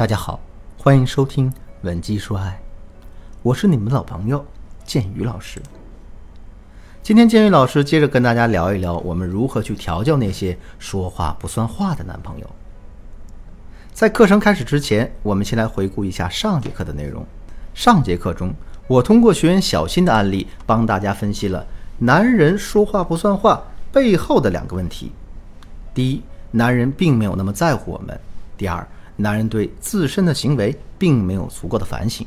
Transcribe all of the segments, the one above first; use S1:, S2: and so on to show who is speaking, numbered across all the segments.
S1: 大家好，欢迎收听《文姬说爱》，我是你们的老朋友建宇老师。今天建宇老师接着跟大家聊一聊，我们如何去调教那些说话不算话的男朋友。在课程开始之前，我们先来回顾一下上节课的内容。上节课中，我通过学员小新的案例，帮大家分析了男人说话不算话背后的两个问题：第一，男人并没有那么在乎我们；第二，男人对自身的行为并没有足够的反省。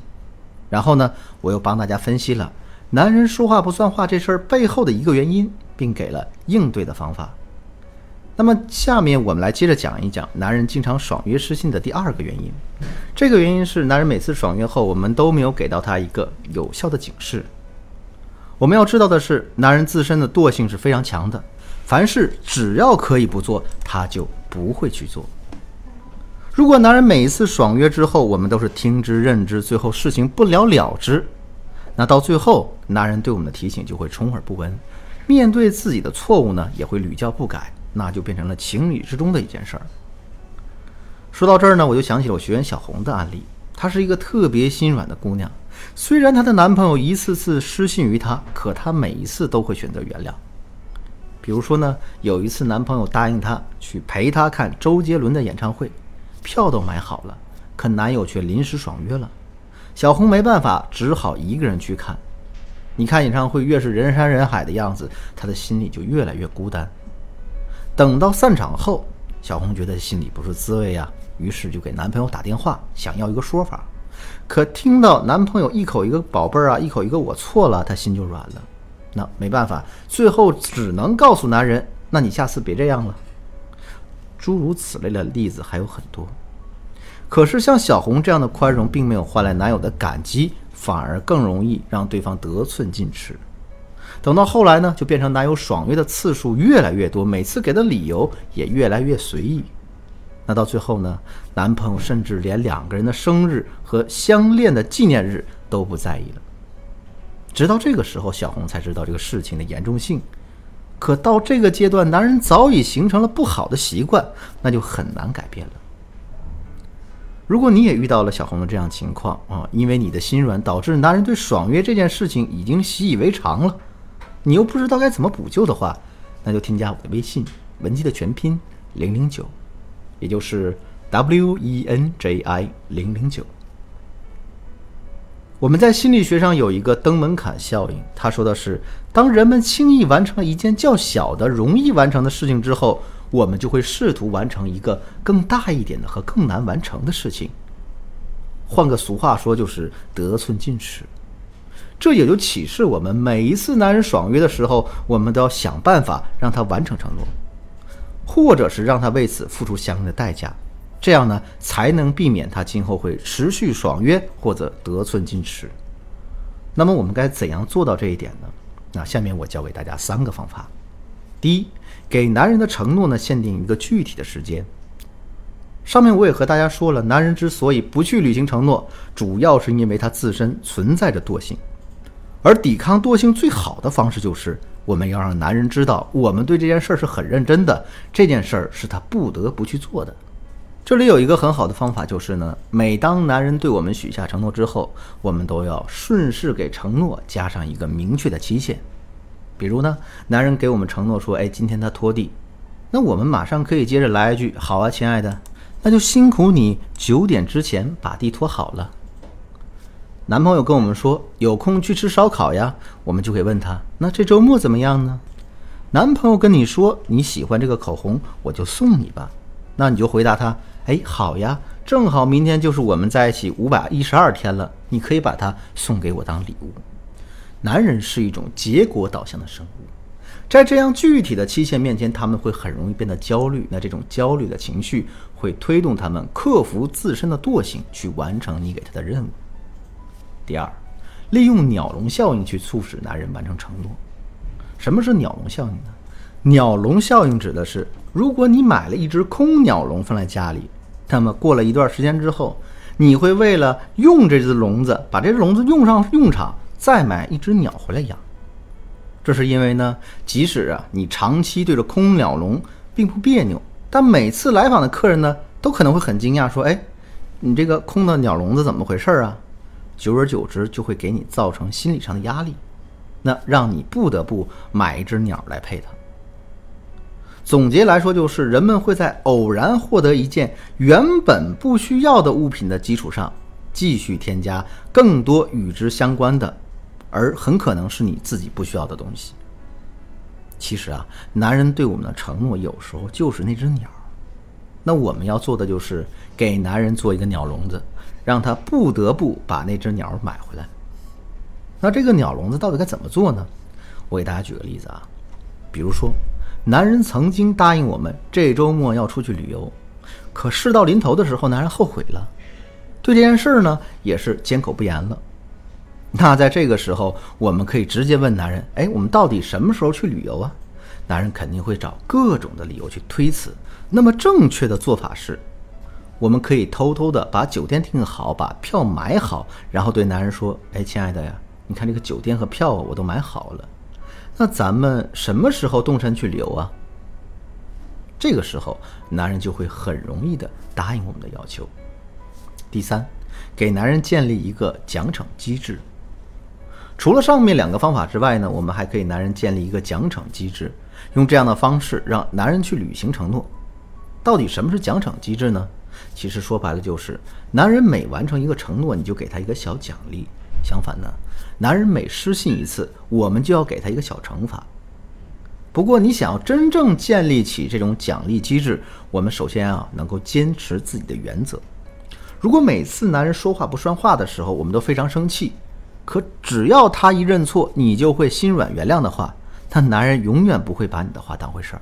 S1: 然后呢，我又帮大家分析了男人说话不算话这事儿背后的一个原因，并给了应对的方法。那么，下面我们来接着讲一讲男人经常爽约失信的第二个原因。这个原因是，男人每次爽约后，我们都没有给到他一个有效的警示。我们要知道的是，男人自身的惰性是非常强的，凡事只要可以不做，他就不会去做。如果男人每一次爽约之后，我们都是听之任之，最后事情不了了之，那到最后，男人对我们的提醒就会充耳不闻，面对自己的错误呢，也会屡教不改，那就变成了情理之中的一件事儿。说到这儿呢，我就想起了我学员小红的案例，她是一个特别心软的姑娘，虽然她的男朋友一次次失信于她，可她每一次都会选择原谅。比如说呢，有一次男朋友答应她去陪她看周杰伦的演唱会。票都买好了，可男友却临时爽约了，小红没办法，只好一个人去看。你看演唱会越是人山人海的样子，她的心里就越来越孤单。等到散场后，小红觉得心里不是滋味呀，于是就给男朋友打电话，想要一个说法。可听到男朋友一口一个宝贝儿啊，一口一个我错了，她心就软了。那没办法，最后只能告诉男人：那你下次别这样了。诸如此类的例子还有很多，可是像小红这样的宽容，并没有换来男友的感激，反而更容易让对方得寸进尺。等到后来呢，就变成男友爽约的次数越来越多，每次给的理由也越来越随意。那到最后呢，男朋友甚至连两个人的生日和相恋的纪念日都不在意了。直到这个时候，小红才知道这个事情的严重性。可到这个阶段，男人早已形成了不好的习惯，那就很难改变了。如果你也遇到了小红的这样情况啊，因为你的心软导致男人对爽约这件事情已经习以为常了，你又不知道该怎么补救的话，那就添加我的微信文姬的全拼零零九，也就是 W E N J I 零零九。我们在心理学上有一个登门槛效应，他说的是，当人们轻易完成了一件较小的、容易完成的事情之后，我们就会试图完成一个更大一点的和更难完成的事情。换个俗话说，就是得寸进尺。这也就启示我们，每一次男人爽约的时候，我们都要想办法让他完成承诺，或者是让他为此付出相应的代价。这样呢，才能避免他今后会持续爽约或者得寸进尺。那么我们该怎样做到这一点呢？那下面我教给大家三个方法。第一，给男人的承诺呢，限定一个具体的时间。上面我也和大家说了，男人之所以不去履行承诺，主要是因为他自身存在着惰性。而抵抗惰性最好的方式就是，我们要让男人知道，我们对这件事儿是很认真的，这件事儿是他不得不去做的。这里有一个很好的方法，就是呢，每当男人对我们许下承诺之后，我们都要顺势给承诺加上一个明确的期限。比如呢，男人给我们承诺说：“哎，今天他拖地。”那我们马上可以接着来一句：“好啊，亲爱的，那就辛苦你九点之前把地拖好了。”男朋友跟我们说：“有空去吃烧烤呀。”我们就可以问他：“那这周末怎么样呢？”男朋友跟你说：“你喜欢这个口红，我就送你吧。”那你就回答他。哎，好呀，正好明天就是我们在一起五百一十二天了，你可以把它送给我当礼物。男人是一种结果导向的生物，在这样具体的期限面前，他们会很容易变得焦虑。那这种焦虑的情绪会推动他们克服自身的惰性，去完成你给他的任务。第二，利用鸟笼效应去促使男人完成承诺。什么是鸟笼效应呢？鸟笼效应指的是，如果你买了一只空鸟笼放在家里。那么过了一段时间之后，你会为了用这只笼子，把这只笼子用上用场，再买一只鸟回来养。这是因为呢，即使啊你长期对着空鸟笼并不别扭，但每次来访的客人呢，都可能会很惊讶，说：“哎，你这个空的鸟笼子怎么回事啊？久而久之就会给你造成心理上的压力，那让你不得不买一只鸟来配它。总结来说，就是人们会在偶然获得一件原本不需要的物品的基础上，继续添加更多与之相关的，而很可能是你自己不需要的东西。其实啊，男人对我们的承诺有时候就是那只鸟。那我们要做的就是给男人做一个鸟笼子，让他不得不把那只鸟买回来。那这个鸟笼子到底该怎么做呢？我给大家举个例子啊，比如说，男人曾经答应我们这周末要出去旅游，可事到临头的时候，男人后悔了，对这件事呢也是缄口不言了。那在这个时候，我们可以直接问男人：“哎，我们到底什么时候去旅游啊？”男人肯定会找各种的理由去推辞。那么正确的做法是，我们可以偷偷的把酒店订好，把票买好，然后对男人说：“哎，亲爱的呀，你看这个酒店和票我都买好了，那咱们什么时候动身去旅游啊？”这个时候，男人就会很容易的答应我们的要求。第三，给男人建立一个奖惩机制。除了上面两个方法之外呢，我们还可以男人建立一个奖惩机制，用这样的方式让男人去履行承诺。到底什么是奖惩机制呢？其实说白了就是，男人每完成一个承诺，你就给他一个小奖励；相反呢，男人每失信一次，我们就要给他一个小惩罚。不过，你想要真正建立起这种奖励机制，我们首先啊能够坚持自己的原则。如果每次男人说话不算话的时候，我们都非常生气。可只要他一认错，你就会心软原谅的话，那男人永远不会把你的话当回事儿。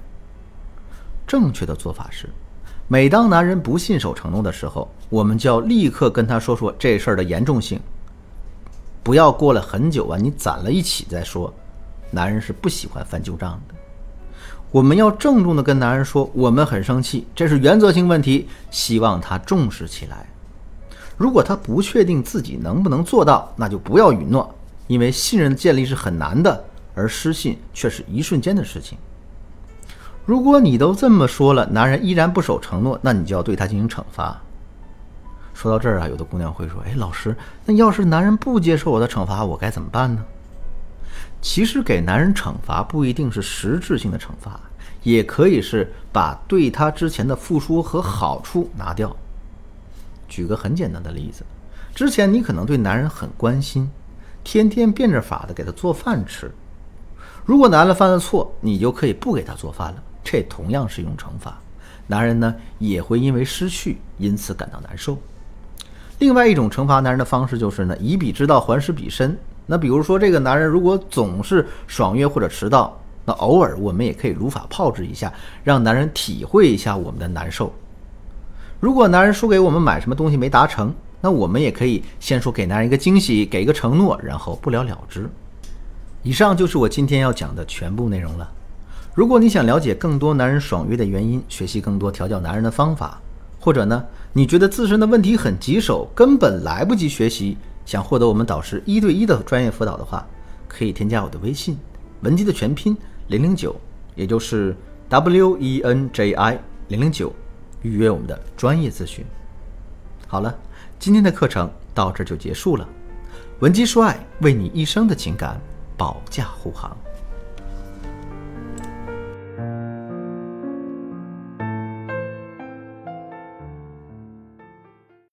S1: 正确的做法是，每当男人不信守承诺的时候，我们就要立刻跟他说说这事儿的严重性，不要过了很久啊，你攒了一起再说。男人是不喜欢翻旧账的。我们要郑重的跟男人说，我们很生气，这是原则性问题，希望他重视起来。如果他不确定自己能不能做到，那就不要允诺，因为信任的建立是很难的，而失信却是一瞬间的事情。如果你都这么说了，男人依然不守承诺，那你就要对他进行惩罚。说到这儿啊，有的姑娘会说：“哎，老师，那要是男人不接受我的惩罚，我该怎么办呢？”其实给男人惩罚不一定是实质性的惩罚，也可以是把对他之前的付出和好处拿掉。举个很简单的例子，之前你可能对男人很关心，天天变着法的给他做饭吃。如果男人犯了错，你就可以不给他做饭了，这同样是一种惩罚。男人呢也会因为失去因此感到难受。另外一种惩罚男人的方式就是呢以彼之道还施彼身。那比如说这个男人如果总是爽约或者迟到，那偶尔我们也可以如法炮制一下，让男人体会一下我们的难受。如果男人输给我们买什么东西没达成，那我们也可以先说给男人一个惊喜，给一个承诺，然后不了了之。以上就是我今天要讲的全部内容了。如果你想了解更多男人爽约的原因，学习更多调教男人的方法，或者呢，你觉得自身的问题很棘手，根本来不及学习，想获得我们导师一对一的专业辅导的话，可以添加我的微信，文姬的全拼零零九，也就是 W E N J I 零零九。预约我们的专业咨询。好了，今天的课程到这就结束了。文姬说爱，为你一生的情感保驾护航。